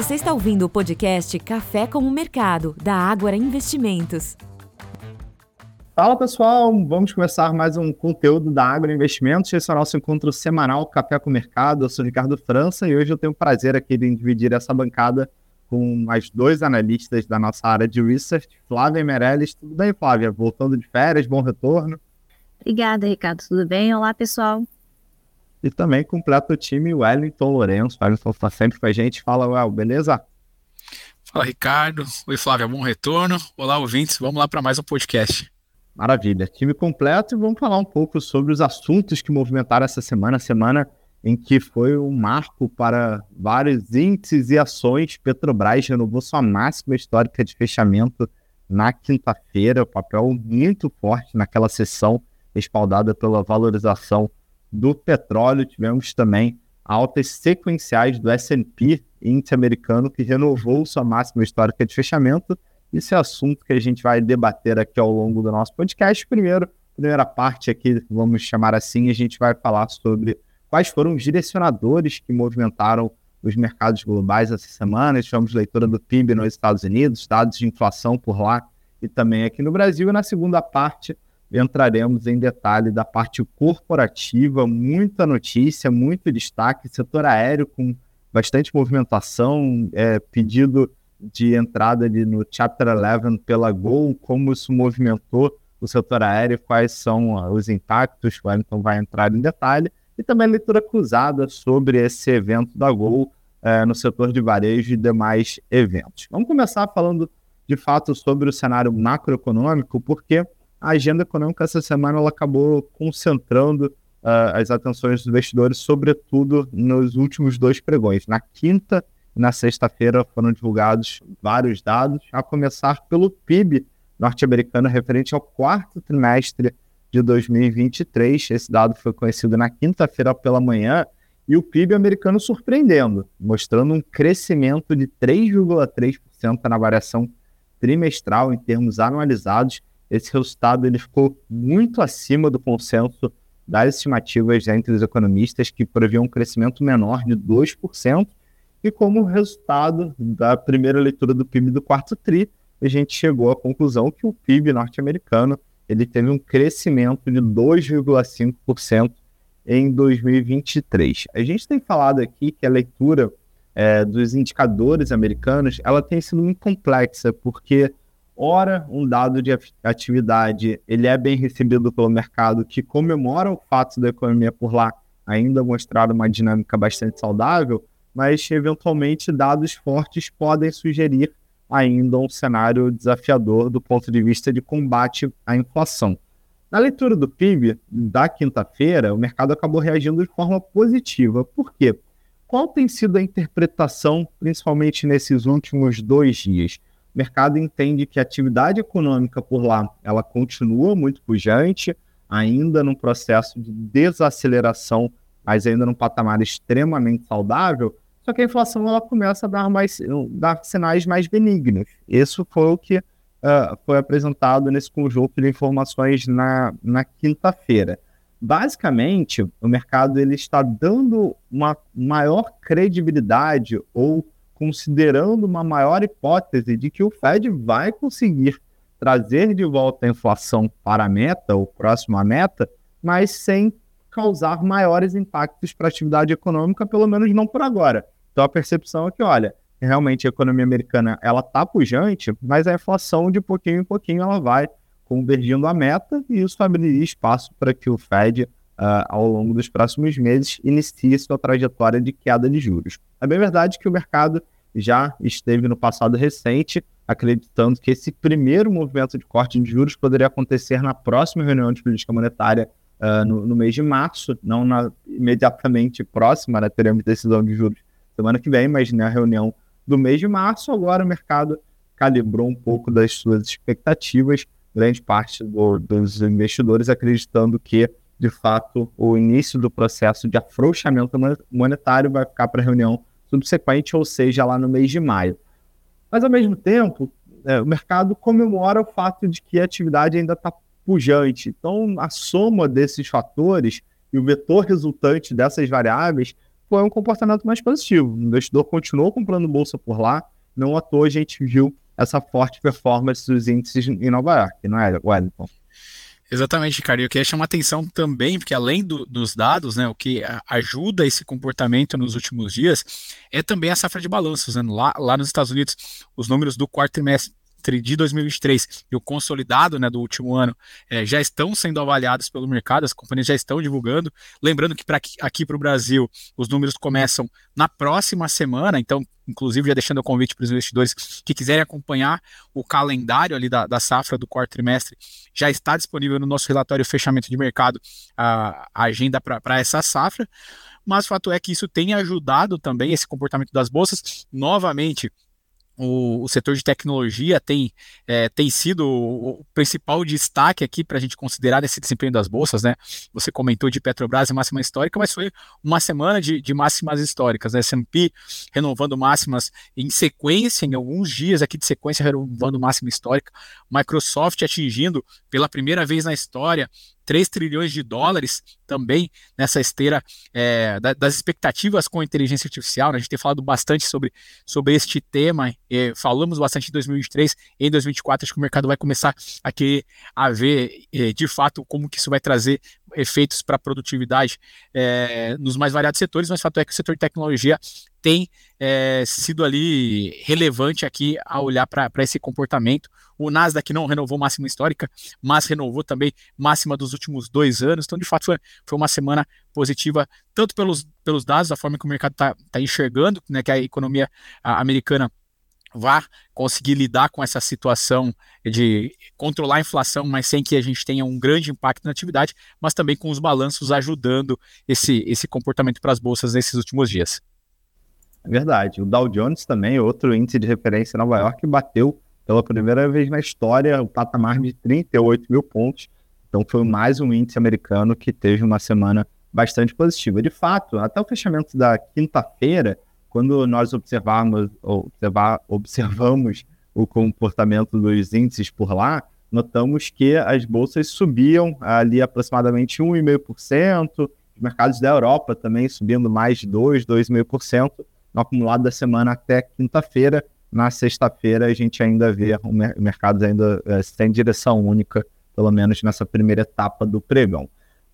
Você está ouvindo o podcast Café com o Mercado, da Ágora Investimentos. Fala pessoal, vamos começar mais um conteúdo da Agro Investimentos. Esse é o nosso encontro semanal Café com o Mercado. Eu sou Ricardo França e hoje eu tenho o prazer aqui de dividir essa bancada com mais dois analistas da nossa área de research, Flávia Meirelles. Tudo bem, Flávia? Voltando de férias, bom retorno. Obrigada, Ricardo. Tudo bem? Olá, pessoal. E também completa o time Wellington Lourenço. O Wellington está sempre com a gente. Fala, Well, beleza? Fala, Ricardo. Oi, Flávia, bom retorno. Olá, ouvintes. Vamos lá para mais um podcast. Maravilha. Time completo e vamos falar um pouco sobre os assuntos que movimentaram essa semana. Semana em que foi um marco para vários índices e ações. Petrobras renovou sua máxima histórica de fechamento na quinta-feira. O papel muito forte naquela sessão, respaldada pela valorização do petróleo. Tivemos também altas sequenciais do S&P, índice americano, que renovou sua máxima histórica de fechamento. Esse é assunto que a gente vai debater aqui ao longo do nosso podcast. Primeiro, primeira parte aqui, vamos chamar assim, a gente vai falar sobre quais foram os direcionadores que movimentaram os mercados globais essa semana. Tivemos leitura do PIB nos Estados Unidos, dados de inflação por lá e também aqui no Brasil. E na segunda parte, entraremos em detalhe da parte corporativa, muita notícia, muito destaque, setor aéreo com bastante movimentação, é, pedido de entrada ali no Chapter 11 pela Gol, como isso movimentou o setor aéreo, quais são os impactos, o Wellington vai entrar em detalhe, e também leitura cruzada sobre esse evento da Gol é, no setor de varejo e demais eventos. Vamos começar falando de fato sobre o cenário macroeconômico, porque a agenda econômica essa semana ela acabou concentrando uh, as atenções dos investidores, sobretudo nos últimos dois pregões. Na quinta e na sexta-feira foram divulgados vários dados, a começar pelo PIB norte-americano referente ao quarto trimestre de 2023. Esse dado foi conhecido na quinta-feira pela manhã e o PIB americano surpreendendo, mostrando um crescimento de 3,3% na variação trimestral em termos anualizados esse resultado ele ficou muito acima do consenso das estimativas entre os economistas, que previam um crescimento menor de 2%, e como resultado da primeira leitura do PIB do quarto TRI, a gente chegou à conclusão que o PIB norte-americano ele teve um crescimento de 2,5% em 2023. A gente tem falado aqui que a leitura é, dos indicadores americanos ela tem sido muito complexa, porque Ora, um dado de atividade ele é bem recebido pelo mercado, que comemora o fato da economia por lá ainda mostrar uma dinâmica bastante saudável, mas eventualmente dados fortes podem sugerir ainda um cenário desafiador do ponto de vista de combate à inflação. Na leitura do PIB da quinta-feira, o mercado acabou reagindo de forma positiva. Por quê? Qual tem sido a interpretação, principalmente nesses últimos dois dias? O mercado entende que a atividade econômica por lá ela continua muito pujante, ainda num processo de desaceleração, mas ainda num patamar extremamente saudável, só que a inflação ela começa a dar, mais, dar sinais mais benignos. Isso foi o que uh, foi apresentado nesse conjunto de informações na, na quinta-feira. Basicamente, o mercado ele está dando uma maior credibilidade ou considerando uma maior hipótese de que o Fed vai conseguir trazer de volta a inflação para a meta, ou próximo à meta, mas sem causar maiores impactos para a atividade econômica, pelo menos não por agora. Então a percepção é que, olha, realmente a economia americana ela está pujante, mas a inflação de pouquinho em pouquinho ela vai convergindo a meta e isso abriria espaço para que o Fed, uh, ao longo dos próximos meses, inicie sua trajetória de queda de juros. É bem verdade que o mercado já esteve no passado recente acreditando que esse primeiro movimento de corte de juros poderia acontecer na próxima reunião de política monetária uh, no, no, mês de março, não na imediatamente próxima, né, teremos decisão de juros semana que vem, mas na reunião do mês de março, agora o mercado calibrou um pouco das suas expectativas, grande parte do, dos investidores acreditando que, de fato, o início do processo de afrouxamento monetário vai ficar para a reunião subsequente, ou seja, lá no mês de maio. Mas, ao mesmo tempo, é, o mercado comemora o fato de que a atividade ainda está pujante. Então, a soma desses fatores e o vetor resultante dessas variáveis foi um comportamento mais positivo. O investidor continuou comprando bolsa por lá, não à toa a gente viu essa forte performance dos índices em Nova York, não é, Wellington? Exatamente, Ricardo. Eu queria chamar atenção também, porque além do, dos dados, né, o que ajuda esse comportamento nos últimos dias é também a safra de balanços. Né? Lá, lá nos Estados Unidos, os números do quarto trimestre de 2023 e o consolidado né, do último ano é, já estão sendo avaliados pelo mercado, as companhias já estão divulgando. Lembrando que para aqui, aqui para o Brasil os números começam na próxima semana, então, inclusive, já deixando o convite para os investidores que quiserem acompanhar o calendário ali da, da safra do quarto trimestre, já está disponível no nosso relatório fechamento de mercado a, a agenda para essa safra. Mas o fato é que isso tem ajudado também esse comportamento das bolsas. Novamente, o, o, setor de tecnologia tem, é, tem sido o, principal destaque aqui para a gente considerar esse desempenho das bolsas, né? Você comentou de Petrobras e máxima histórica, mas foi uma semana de, de máximas históricas, né? S&P renovando máximas em sequência, em alguns dias aqui de sequência renovando máxima histórica, Microsoft atingindo pela primeira vez na história 3 trilhões de dólares também nessa esteira é, das expectativas com a inteligência artificial. Né? A gente tem falado bastante sobre, sobre este tema, é, falamos bastante em 2023, em 2024 acho que o mercado vai começar a querer a ver é, de fato como que isso vai trazer efeitos para a produtividade é, nos mais variados setores, mas o fato é que o setor de tecnologia tem é, sido ali relevante aqui a olhar para esse comportamento. O Nasdaq não renovou máxima histórica, mas renovou também máxima dos últimos dois anos. Então, de fato, foi, foi uma semana positiva, tanto pelos, pelos dados, da forma que o mercado está tá enxergando, né, que a economia americana vá conseguir lidar com essa situação de controlar a inflação, mas sem que a gente tenha um grande impacto na atividade, mas também com os balanços ajudando esse, esse comportamento para as bolsas nesses últimos dias. É verdade. O Dow Jones também, outro índice de referência em Nova York, bateu pela primeira vez na história o patamar de 38 mil pontos. Então foi mais um índice americano que teve uma semana bastante positiva. De fato, até o fechamento da quinta-feira, quando nós observamos, observar, observamos o comportamento dos índices por lá, notamos que as bolsas subiam ali aproximadamente 1,5%, os mercados da Europa também subindo mais de 2%, 2,5% no acumulado da semana até quinta-feira. Na sexta-feira a gente ainda vê o mercado ainda é, sem direção única, pelo menos nessa primeira etapa do pregão.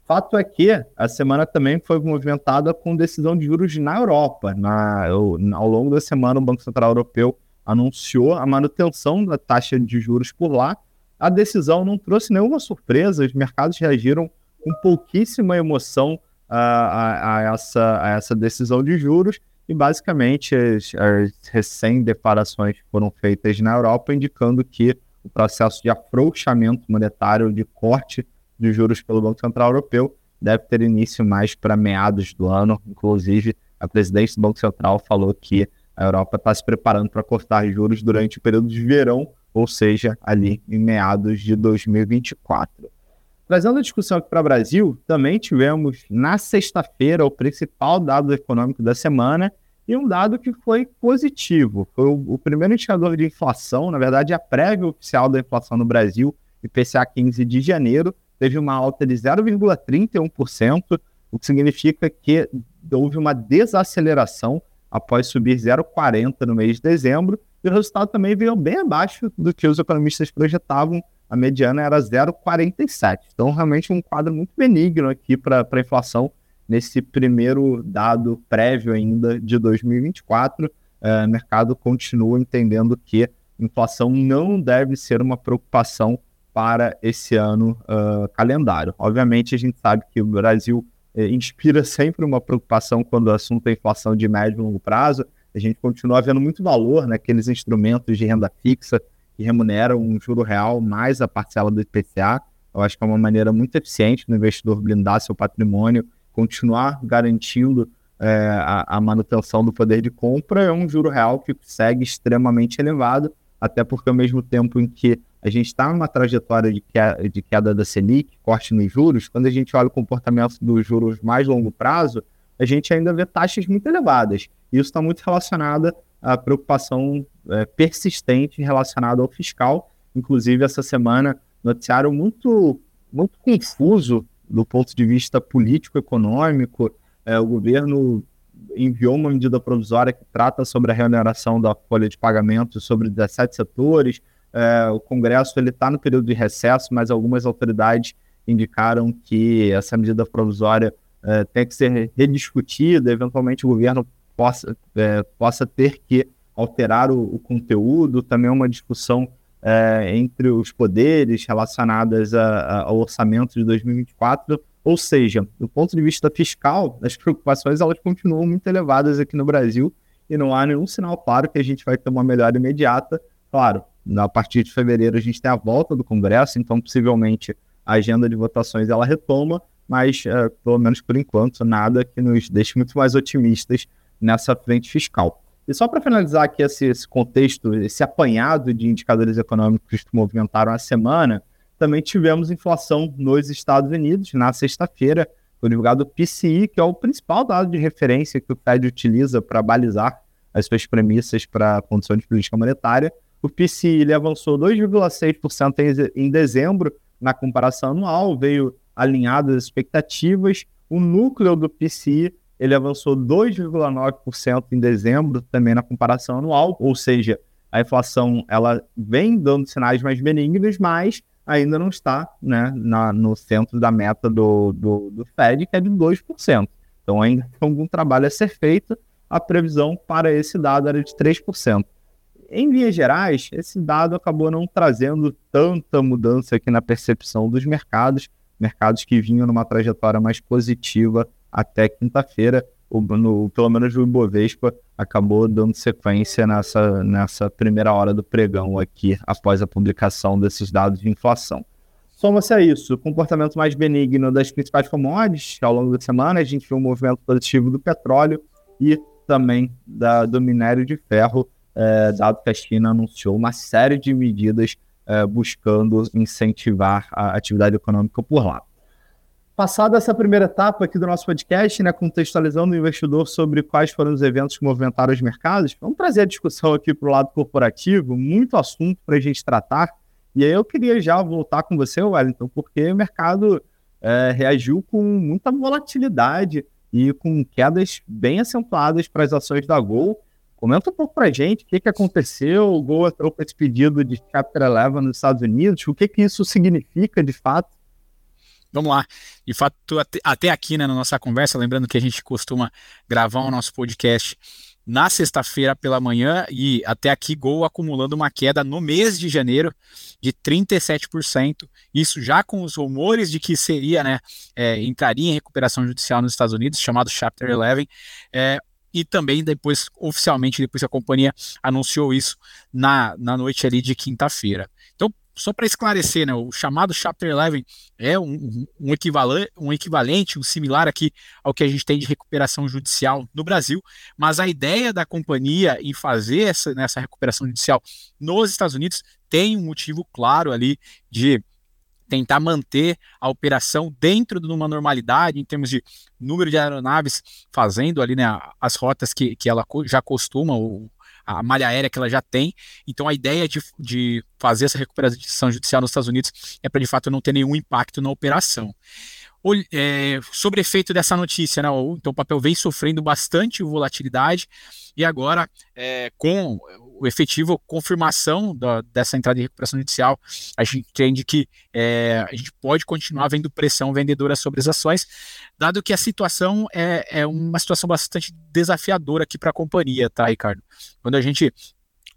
Fato é que a semana também foi movimentada com decisão de juros na Europa. Na, ao longo da semana, o Banco Central Europeu anunciou a manutenção da taxa de juros por lá. A decisão não trouxe nenhuma surpresa, os mercados reagiram com pouquíssima emoção a, a, a essa, a essa decisão de juros e basicamente as, as recém-declarações foram feitas na Europa indicando que o processo de afrouxamento monetário, de corte de juros pelo Banco Central Europeu deve ter início mais para meados do ano. Inclusive, a presidente do Banco Central falou que a Europa está se preparando para cortar juros durante o período de verão, ou seja, ali em meados de 2024. Trazendo a discussão aqui para o Brasil, também tivemos na sexta-feira o principal dado econômico da semana e um dado que foi positivo. Foi o, o primeiro indicador de inflação, na verdade, a prévia oficial da inflação no Brasil, IPCA 15 de janeiro, teve uma alta de 0,31%, o que significa que houve uma desaceleração após subir 0,40% no mês de dezembro, e o resultado também veio bem abaixo do que os economistas projetavam, a mediana era 0,47%. Então, realmente um quadro muito benigno aqui para a inflação nesse primeiro dado prévio ainda de 2024. É, o mercado continua entendendo que inflação não deve ser uma preocupação para esse ano uh, calendário. Obviamente, a gente sabe que o Brasil eh, inspira sempre uma preocupação quando o assunto é inflação de médio e longo prazo. A gente continua vendo muito valor naqueles instrumentos de renda fixa que remuneram um juro real mais a parcela do IPCA. Eu acho que é uma maneira muito eficiente do investidor blindar seu patrimônio, continuar garantindo é, a, a, manutenção do poder de compra. É um juro real que segue extremamente elevado, até porque ao mesmo tempo em que a gente está numa trajetória de queda, de queda da Selic, corte nos juros, quando a gente olha o comportamento dos juros mais longo prazo, a gente ainda vê taxas muito elevadas. Isso está muito relacionado à preocupação é, persistente relacionada ao fiscal. Inclusive, essa semana, noticiário muito, muito confuso do ponto de vista político-econômico. É, o governo enviou uma medida provisória que trata sobre a reoneração da folha de pagamento sobre 17 setores. É, o Congresso ele está no período de recesso, mas algumas autoridades indicaram que essa medida provisória é, tem que ser rediscutida, eventualmente o governo possa, é, possa ter que alterar o, o conteúdo, também é uma discussão é, entre os poderes relacionadas a, a, ao orçamento de 2024, ou seja, do ponto de vista fiscal, as preocupações elas continuam muito elevadas aqui no Brasil e não há nenhum sinal claro que a gente vai ter uma melhora imediata. Claro, a partir de fevereiro a gente tem a volta do Congresso, então possivelmente a agenda de votações ela retoma, mas é, pelo menos por enquanto nada que nos deixe muito mais otimistas nessa frente fiscal. E só para finalizar aqui esse, esse, contexto, esse apanhado de indicadores econômicos que movimentaram a semana, também tivemos inflação nos Estados Unidos na sexta-feira, foi divulgado o PCI, que é o principal dado de referência que o Fed utiliza para balizar as suas premissas para a condição de política monetária. O PCI ele avançou 2,6% em dezembro na comparação anual, veio alinhado às expectativas. O núcleo do PCI ele avançou 2,9% em dezembro, também na comparação anual, ou seja, a inflação ela vem dando sinais mais benignos, mas ainda não está né, na, no centro da meta do, do, do Fed, que é de 2%. Então ainda tem algum trabalho a ser feito. A previsão para esse dado era de 3%. Em linhas gerais, esse dado acabou não trazendo tanta mudança aqui na percepção dos mercados, mercados que vinham numa trajetória mais positiva até quinta-feira, pelo menos o Ibovespa acabou dando sequência nessa, nessa primeira hora do pregão aqui, após a publicação desses dados de inflação. Soma-se a isso, o comportamento mais benigno das principais commodities ao longo da semana, a gente viu um movimento positivo do petróleo e também da, do minério de ferro, é, dado que a China anunciou uma série de medidas é, buscando incentivar a atividade econômica por lá. Passada essa primeira etapa aqui do nosso podcast, né, contextualizando o investidor sobre quais foram os eventos que movimentaram os mercados, vamos trazer a discussão aqui para o lado corporativo, muito assunto para a gente tratar. E aí eu queria já voltar com você, Wellington, porque o mercado é, reagiu com muita volatilidade e com quedas bem acentuadas para as ações da Gol. Comenta um pouco para a gente o que, que aconteceu, o Gol entrou com esse pedido de Chapter 11 nos Estados Unidos, o que, que isso significa de fato Vamos lá. De fato, até aqui né, na nossa conversa, lembrando que a gente costuma gravar o nosso podcast na sexta-feira pela manhã e até aqui Gol acumulando uma queda no mês de janeiro de 37%. Isso já com os rumores de que seria, né, é, entraria em recuperação judicial nos Estados Unidos, chamado Chapter 11. É, e também depois, oficialmente, depois a companhia anunciou isso na, na noite ali de quinta-feira. Então, só para esclarecer, né, o chamado Chapter 11 é um, um, equivalente, um equivalente, um similar aqui ao que a gente tem de recuperação judicial no Brasil, mas a ideia da companhia em fazer essa, nessa recuperação judicial nos Estados Unidos tem um motivo claro ali de tentar manter a operação dentro de uma normalidade em termos de número de aeronaves fazendo ali né, as rotas que, que ela já costuma, ou a malha aérea que ela já tem. Então a ideia de, de fazer essa recuperação judicial nos Estados Unidos é para de fato não ter nenhum impacto na operação. O, é, sobre efeito dessa notícia, né, então o papel vem sofrendo bastante volatilidade e agora é, com o efetivo confirmação da, dessa entrada de recuperação judicial, a gente entende que é, a gente pode continuar vendo pressão vendedora sobre as ações, dado que a situação é, é uma situação bastante desafiadora aqui para a companhia, tá, Ricardo? Quando a gente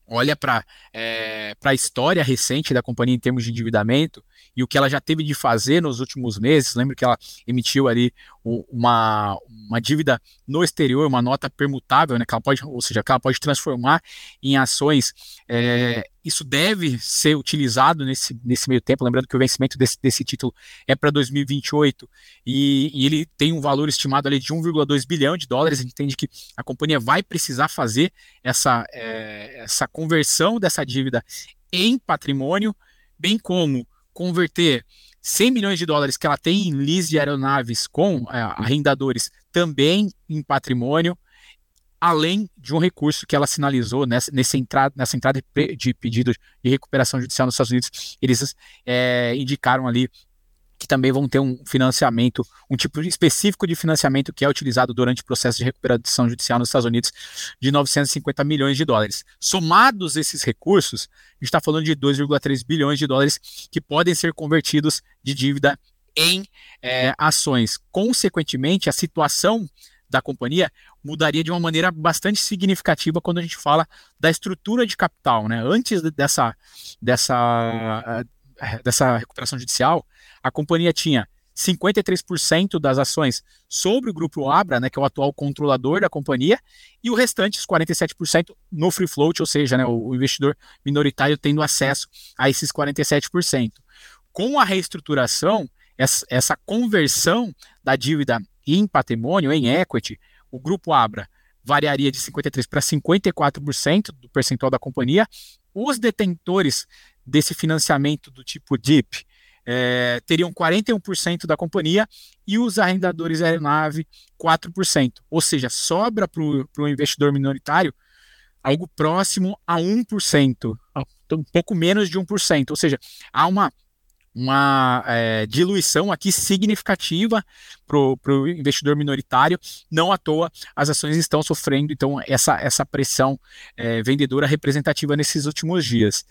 olha para é, a história recente da companhia em termos de endividamento e o que ela já teve de fazer nos últimos meses, lembro que ela emitiu ali uma, uma dívida no exterior, uma nota permutável, né, que ela pode, ou seja, que ela pode transformar em ações. É, isso deve ser utilizado nesse, nesse meio tempo, lembrando que o vencimento desse, desse título é para 2028 e, e, ele tem um valor estimado ali de 1,2 bilhão de dólares. A gente entende que a companhia vai precisar fazer essa, é, essa conversão dessa dívida em patrimônio, bem como converter 100 milhões de dólares que ela tem em lease de aeronaves com é, arrendadores também em patrimônio, além de um recurso que ela sinalizou nessa, nessa, entrada, nessa entrada de pedido de recuperação judicial nos Estados Unidos, eles é, indicaram ali que também vão ter um financiamento, um tipo específico de financiamento que é utilizado durante o processo de recuperação judicial nos Estados Unidos de 950 milhões de dólares. Somados esses recursos, a gente está falando de 2,3 bilhões de dólares que podem ser convertidos de dívida em é, ações. Consequentemente, a situação da companhia mudaria de uma maneira bastante significativa quando a gente fala da estrutura de capital. Né? Antes dessa, dessa, eh, dessa recuperação judicial, a companhia tinha 53% das ações sobre o grupo Abra, né, que é o atual controlador da companhia, e o restante, os 47%, no free float, ou seja, né, o investidor minoritário tendo acesso a esses 47%. Com a reestruturação, essa, essa conversão da dívida em patrimônio, em equity, o grupo Abra variaria de 53% para 54% do percentual da companhia. Os detentores desse financiamento do tipo DIP é, teriam 41% da companhia e os arrendadores aeronave 4%. Ou seja, sobra para o investidor minoritário algo próximo a 1%, um pouco menos de 1%. Ou seja, há uma uma é, diluição aqui significativa para o investidor minoritário. Não à toa, as ações estão sofrendo então essa, essa pressão é, vendedora representativa nesses últimos dias.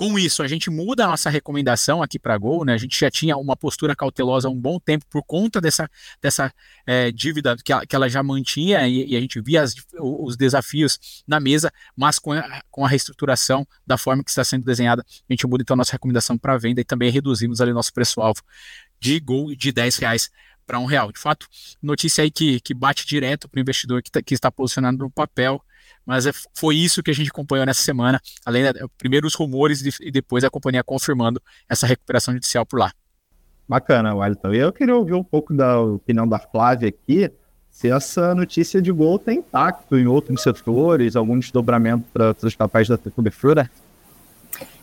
Com isso, a gente muda a nossa recomendação aqui para Gol, né? A gente já tinha uma postura cautelosa há um bom tempo por conta dessa, dessa é, dívida que ela, que ela, já mantinha e, e a gente via as, os desafios na mesa, mas com a, com a reestruturação da forma que está sendo desenhada, a gente muda então a nossa recomendação para venda e também reduzimos ali nosso preço-alvo de Gol de 10 reais para um real. De fato, notícia aí que, que bate direto para o investidor que, tá, que está posicionado no papel mas é, foi isso que a gente acompanhou nessa semana, além da, primeiro os rumores e depois a companhia confirmando essa recuperação judicial por lá. Bacana, Wellington. Eu queria ouvir um pouco da opinião da Flávia aqui, se essa notícia de gol tem impacto em outros setores, algum desdobramento para os papéis da cobertura.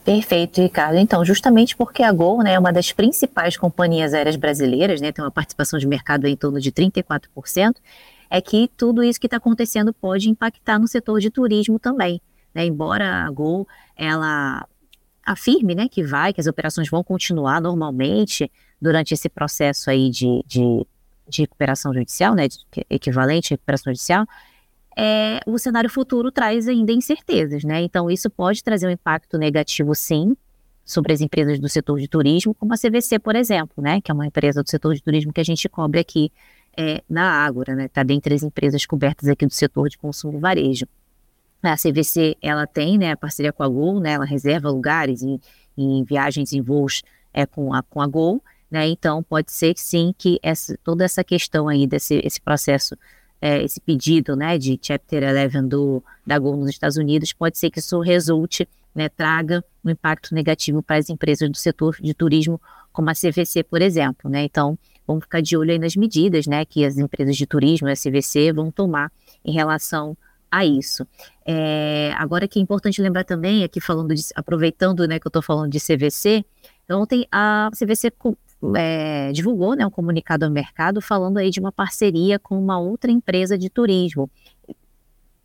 Perfeito, Ricardo. Então, justamente porque a Gol né, é uma das principais companhias aéreas brasileiras, né, tem uma participação de mercado em torno de 34%, é que tudo isso que está acontecendo pode impactar no setor de turismo também. Né? Embora a Gol ela afirme né, que vai, que as operações vão continuar normalmente durante esse processo aí de, de, de recuperação judicial, né, de, equivalente à recuperação judicial, é, o cenário futuro traz ainda incertezas, né? Então isso pode trazer um impacto negativo, sim, sobre as empresas do setor de turismo, como a CVC, por exemplo, né? Que é uma empresa do setor de turismo que a gente cobre aqui é, na Ágora, né? Está dentre as empresas cobertas aqui do setor de consumo varejo. A CVC, ela tem, né, a parceria com a Gol, né? Ela reserva lugares em, em viagens em voos é, com, a, com a Gol, né? Então, pode ser sim que essa, toda essa questão aí desse esse processo, é, esse pedido, né, de Chapter 11 do, da Gol nos Estados Unidos, pode ser que isso resulte, né, traga um impacto negativo para as empresas do setor de turismo, como a CVC, por exemplo, né? Então, vamos ficar de olho nas medidas né, que as empresas de turismo, a SVC, vão tomar em relação a isso. É, agora que é importante lembrar também, aqui falando de, aproveitando né, que eu estou falando de CVC, ontem a CVC é, divulgou né, um comunicado ao mercado falando aí de uma parceria com uma outra empresa de turismo.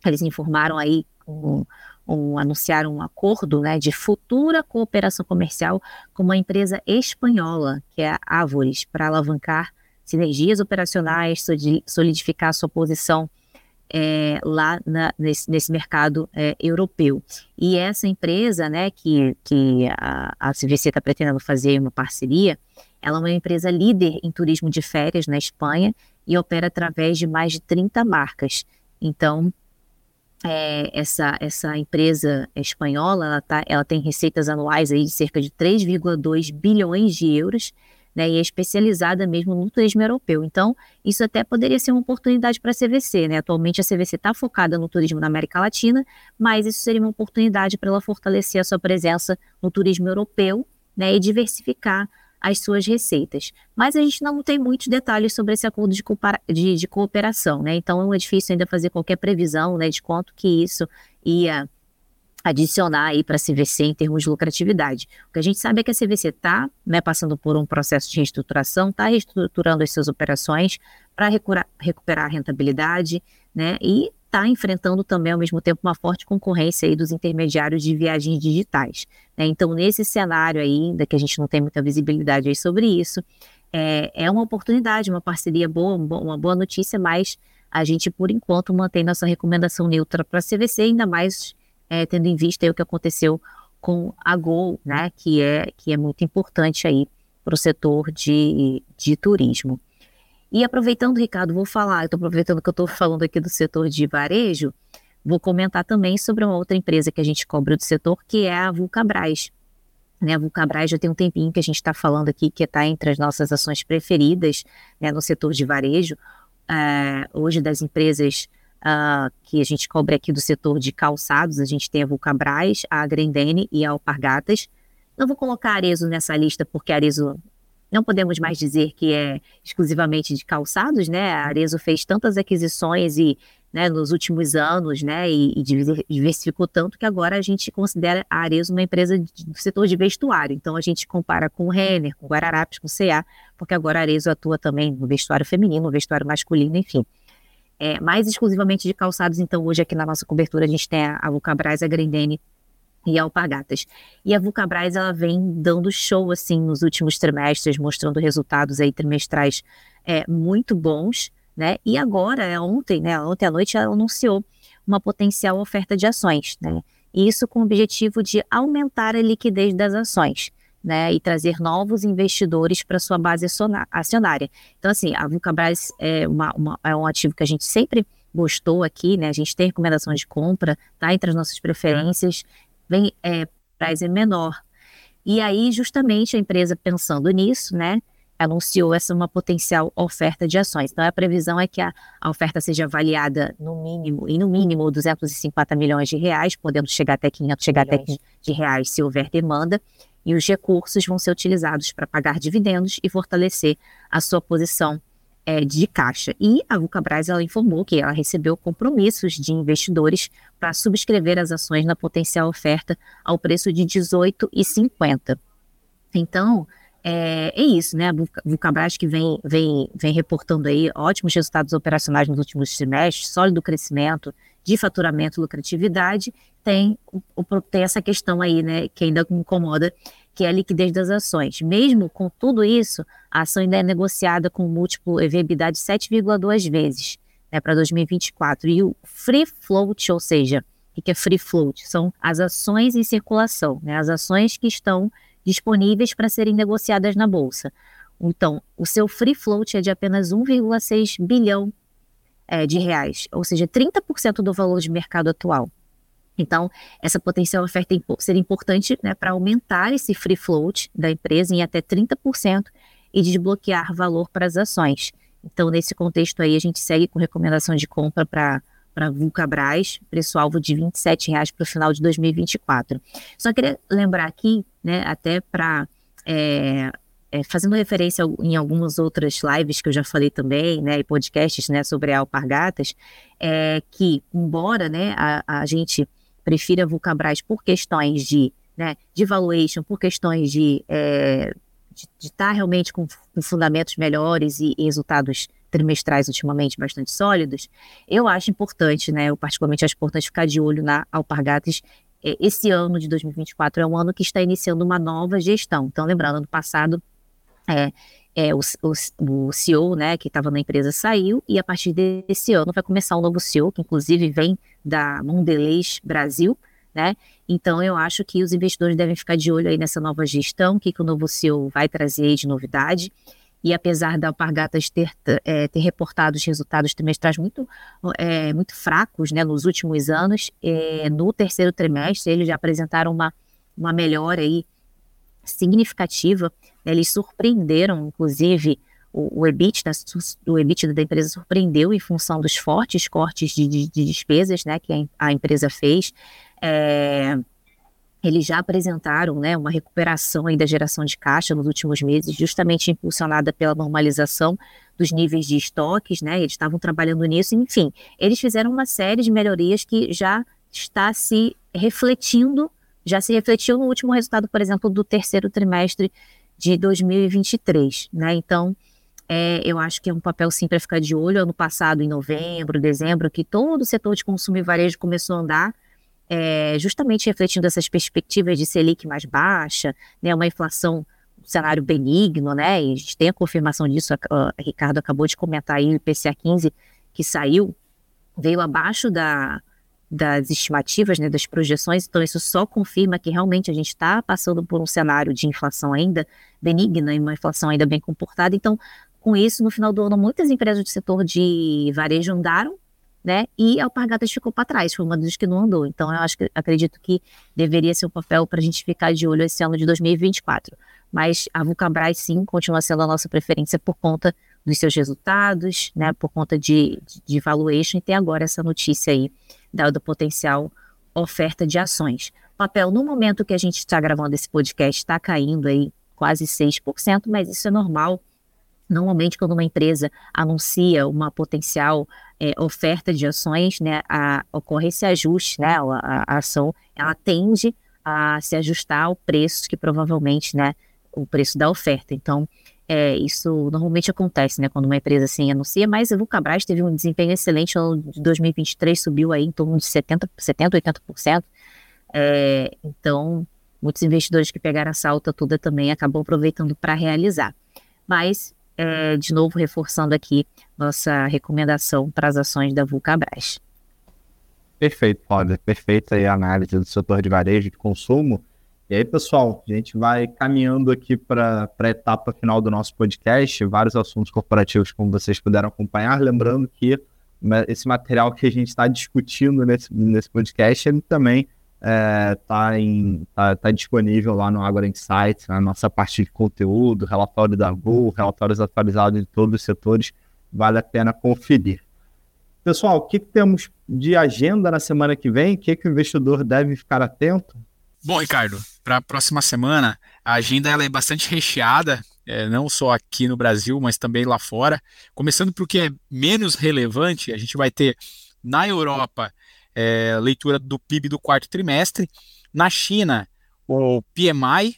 Eles informaram aí um, um, anunciaram um acordo né, de futura cooperação comercial com uma empresa espanhola, que é a Ávores, para alavancar sinergias operacionais, solidificar sua posição é, lá na, nesse, nesse, mercado é, europeu. E essa empresa, né, que, que a, a CVC está pretendendo fazer uma parceria, ela é uma empresa líder em turismo de férias na Espanha e opera através de mais de 30 marcas. Então, é, essa, essa empresa espanhola, ela, tá, ela tem receitas anuais aí de cerca de 3,2 bilhões de euros, né, e é especializada mesmo no turismo europeu. Então, isso até poderia ser uma oportunidade para a CVC. Né? Atualmente, a CVC está focada no turismo na América Latina, mas isso seria uma oportunidade para ela fortalecer a sua presença no turismo europeu né, e diversificar as suas receitas. Mas a gente não tem muitos detalhes sobre esse acordo de, de, de cooperação, né? Então é difícil ainda fazer qualquer previsão né, de quanto que isso ia adicionar aí para a CVC em termos de lucratividade. O que a gente sabe é que a CVC está né, passando por um processo de reestruturação, está reestruturando as suas operações para recuperar a rentabilidade, né, e está enfrentando também, ao mesmo tempo, uma forte concorrência aí dos intermediários de viagens digitais. Né? Então, nesse cenário ainda, que a gente não tem muita visibilidade aí sobre isso, é, é uma oportunidade, uma parceria boa, uma boa notícia, mas a gente, por enquanto, mantém nossa recomendação neutra para a CVC, ainda mais é, tendo em vista o que aconteceu com a Gol, né, que é, que é muito importante aí para o setor de, de turismo. E aproveitando, Ricardo, vou falar, estou aproveitando que eu estou falando aqui do setor de varejo, vou comentar também sobre uma outra empresa que a gente cobra do setor, que é a Vulcabras. Né, a Vulcabras já tem um tempinho que a gente está falando aqui, que está entre as nossas ações preferidas né, no setor de varejo. Uh, hoje, das empresas uh, que a gente cobre aqui do setor de calçados, a gente tem a Vulcabras, a Grendene e a Alpargatas. Não vou colocar a Arezo nessa lista, porque a Arezo não podemos mais dizer que é exclusivamente de calçados, né? A Arezo fez tantas aquisições e né, nos últimos anos, né, e, e, diversificou tanto que agora a gente considera a Arezo uma empresa de, do setor de vestuário. Então a gente compara com o Renner, com o Guararapes, com o CA, porque agora a Arezo atua também no vestuário feminino, no vestuário masculino, enfim. É, mais exclusivamente de calçados, então hoje aqui na nossa cobertura a gente tem a, a Vulcabras, a Grendene e alpagatas. E a Vulcabras, ela vem dando show, assim, nos últimos trimestres, mostrando resultados aí trimestrais é, muito bons, né? E agora, é ontem, né, ontem à noite, ela anunciou uma potencial oferta de ações, né? Isso com o objetivo de aumentar a liquidez das ações, né? E trazer novos investidores para sua base acionária. Então, assim, a Vulcabras é, uma, uma, é um ativo que a gente sempre gostou aqui, né? A gente tem recomendação de compra, tá entre as nossas preferências vem é, prazo é menor. E aí, justamente, a empresa pensando nisso, né, anunciou essa uma potencial oferta de ações. Então, a previsão é que a, a, oferta seja avaliada no mínimo, e no mínimo 250 milhões de reais, podendo chegar até 500 chegar até 500 de reais se houver demanda, e os recursos vão ser utilizados para pagar dividendos e fortalecer a sua posição é, de caixa. E a Vulcabras ela informou que ela recebeu compromissos de investidores para subscrever as ações na potencial oferta ao preço de R$ 18,50. Então, é, é, isso, né? A Vulcabras que vem, vem, vem reportando aí ótimos resultados operacionais nos últimos trimestres, sólido crescimento de faturamento, lucratividade, tem, tem essa questão aí, né, que ainda incomoda, que é a liquidez das ações. Mesmo com tudo isso, a ação ainda é negociada com múltiplo EV/EBITDA de 7,2 vezes né, para 2024. E o free float, ou seja, o que é free float? São as ações em circulação, né, as ações que estão disponíveis para serem negociadas na bolsa. Então, o seu free float é de apenas 1,6 bilhão é, de reais, ou seja, 30% do valor de mercado atual. Então, essa potencial oferta seria importante né, para aumentar esse free float da empresa em até 30% e desbloquear valor para as ações. Então, nesse contexto aí, a gente segue com recomendação de compra para para Vulcabras, preço-alvo de R$ 27,00 para o final de 2024. Só queria lembrar aqui, né, até para é, é, fazendo referência em algumas outras lives que eu já falei também, né, e podcasts, né, sobre a Alpargatas, é que, embora, né, a, a gente prefira Vulcabras por questões de, né, de valuation, por questões de é, estar tá realmente com, com, fundamentos melhores e, e, resultados trimestrais ultimamente bastante sólidos, eu acho importante, né, eu particularmente acho importante ficar de olho na Alpargatas. É, esse ano de 2024 é um ano que está iniciando uma nova gestão. Então, lembrando, ano passado, é, é, o, o, o CEO, né, que estava na empresa, saiu, e a partir desse ano vai começar um novo CEO, que inclusive vem da Mondelez Brasil, né? Então eu acho que os investidores devem ficar de olho aí nessa nova gestão, o que, que o novo CEO vai trazer de novidade. E apesar da Alpargatas ter, é, ter reportado os resultados trimestrais muito, é, muito fracos né, nos últimos anos, é, no terceiro trimestre eles já apresentaram uma, uma melhora aí significativa. Eles surpreenderam, inclusive, o, o EBITDA, o EBITDA da empresa surpreendeu em função dos fortes cortes de, de, de despesas né, que a, a empresa fez. É, eles já apresentaram né, uma recuperação aí da geração de caixa nos últimos meses, justamente impulsionada pela normalização dos níveis de estoques, né? Eles estavam trabalhando nisso, enfim, eles fizeram uma série de melhorias que já está se refletindo, já se refletiu no último resultado, por exemplo, do terceiro trimestre de 2023, né? Então, é, eu acho que é um papel sim para ficar de olho. Ano passado, em novembro, dezembro, que todo o setor de consumo e varejo começou a andar, é, justamente refletindo essas perspectivas de Selic mais baixa, né, uma inflação, um cenário benigno, né, e a gente tem a confirmação disso, a, a Ricardo acabou de comentar aí, o IPCA 15 que saiu, veio abaixo da, das estimativas, né, das projeções, então isso só confirma que realmente a gente está passando por um cenário de inflação ainda benigna e uma inflação ainda bem comportada, então com isso, no final do ano, muitas empresas do setor de varejo andaram, né? E a Alpargatas ficou para trás, foi uma das que não andou. Então, eu acho que acredito que deveria ser um papel para a gente ficar de olho esse ano de 2024. Mas a Vulcabras, sim, continua sendo a nossa preferência por conta dos seus resultados, né? Por conta de, de, valuation, e tem agora essa notícia aí da, do potencial oferta de ações. O papel, no momento que a gente está gravando esse podcast, está caindo aí quase 6%, mas isso é normal Normalmente, quando uma empresa anuncia uma potencial é, oferta de ações, né, a, ocorre esse ajuste, né, a, a, ação ela tende a se ajustar ao preço que provavelmente, né, o preço da oferta. Então, é, isso normalmente acontece, né, quando uma empresa assim anuncia, mas a Vulcabras teve um desempenho excelente no ano de 2023, subiu aí em torno de 70%, 70 80%. É, então, muitos investidores que pegaram essa alta toda também acabam aproveitando para realizar. Mas é, de novo reforçando aqui nossa recomendação para as ações da Vulcabras. Perfeito, Roda. Perfeita a análise do setor de varejo de consumo. E aí, pessoal, a gente vai caminhando aqui para a etapa final do nosso podcast, vários assuntos corporativos, como vocês puderam acompanhar. Lembrando que esse material que a gente está discutindo nesse, nesse podcast, ele também está é, tá, tá disponível lá no Agora Insights, na nossa parte de conteúdo, relatório da Google, relatórios atualizados de todos os setores, vale a pena conferir. Pessoal, o que, que temos de agenda na semana que vem? O que, que o investidor deve ficar atento? Bom, Ricardo, para a próxima semana, a agenda ela é bastante recheada, é, não só aqui no Brasil, mas também lá fora. Começando por que é menos relevante, a gente vai ter na Europa é, leitura do PIB do quarto trimestre. Na China, o PMI,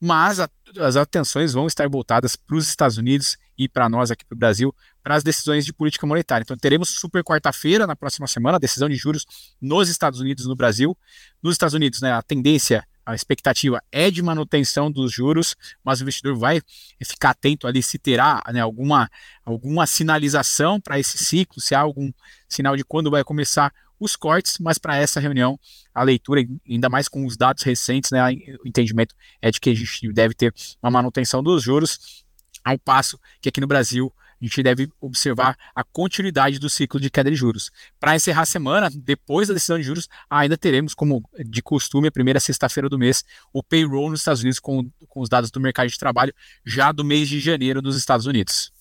mas a, as atenções vão estar voltadas para os Estados Unidos e para nós aqui para o Brasil, para as decisões de política monetária. Então teremos super quarta-feira, na próxima semana, a decisão de juros nos Estados Unidos e no Brasil. Nos Estados Unidos, né, a tendência, a expectativa é de manutenção dos juros, mas o investidor vai ficar atento ali se terá né, alguma, alguma sinalização para esse ciclo, se há algum sinal de quando vai começar os cortes, mas para essa reunião, a leitura, ainda mais com os dados recentes, né, o entendimento é de que a gente deve ter uma manutenção dos juros, ao passo que aqui no Brasil a gente deve observar a continuidade do ciclo de queda de juros. Para encerrar a semana, depois da decisão de juros, ainda teremos, como de costume, a primeira sexta-feira do mês, o payroll nos Estados Unidos com, com os dados do mercado de trabalho já do mês de janeiro nos Estados Unidos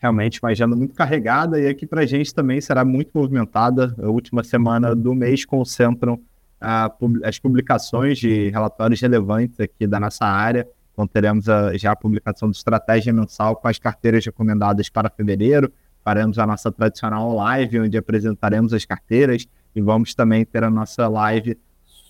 realmente uma agenda muito carregada e aqui para a gente também será muito movimentada. A última semana do mês concentram a, as publicações de relatórios relevantes aqui da nossa área. Então teremos a, já a publicação do Estratégia Mensal com as carteiras recomendadas para fevereiro. Faremos a nossa tradicional live, onde apresentaremos as carteiras e vamos também ter a nossa live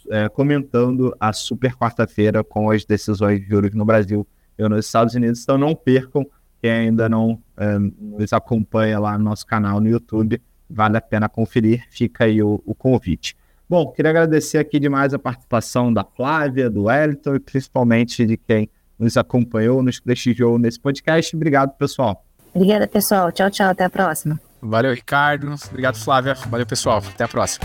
é, comentando a super quarta-feira com as decisões de juros no Brasil e nos Estados Unidos. Então não percam quem ainda não é, nos acompanha lá no nosso canal no YouTube, vale a pena conferir, fica aí o, o, convite. Bom, queria agradecer aqui demais a participação da Flávia, do Wellington e principalmente de quem nos acompanhou, nos prestigiou nesse podcast. Obrigado, pessoal. Obrigada, pessoal. Tchau, tchau. Até a próxima. Valeu, Ricardo. Obrigado, Flávia. Valeu, pessoal. Até a próxima.